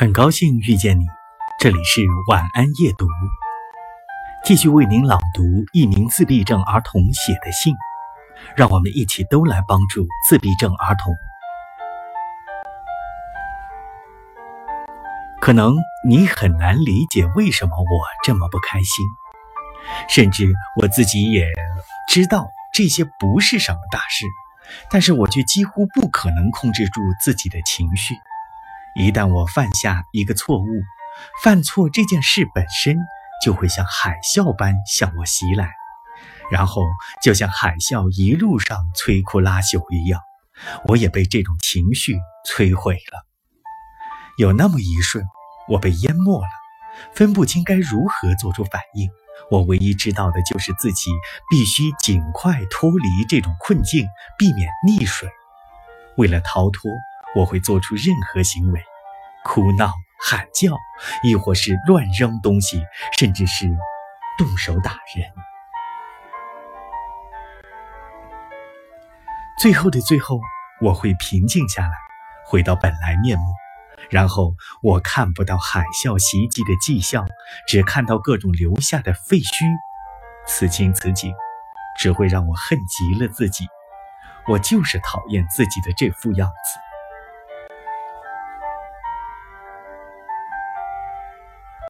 很高兴遇见你，这里是晚安夜读，继续为您朗读一名自闭症儿童写的信，让我们一起都来帮助自闭症儿童。可能你很难理解为什么我这么不开心，甚至我自己也知道这些不是什么大事，但是我却几乎不可能控制住自己的情绪。一旦我犯下一个错误，犯错这件事本身就会像海啸般向我袭来，然后就像海啸一路上摧枯拉朽一样，我也被这种情绪摧毁了。有那么一瞬，我被淹没了，分不清该如何做出反应。我唯一知道的就是自己必须尽快脱离这种困境，避免溺水。为了逃脱。我会做出任何行为，哭闹、喊叫，亦或是乱扔东西，甚至是动手打人。最后的最后，我会平静下来，回到本来面目，然后我看不到海啸袭击的迹象，只看到各种留下的废墟。此情此景，只会让我恨极了自己。我就是讨厌自己的这副样子。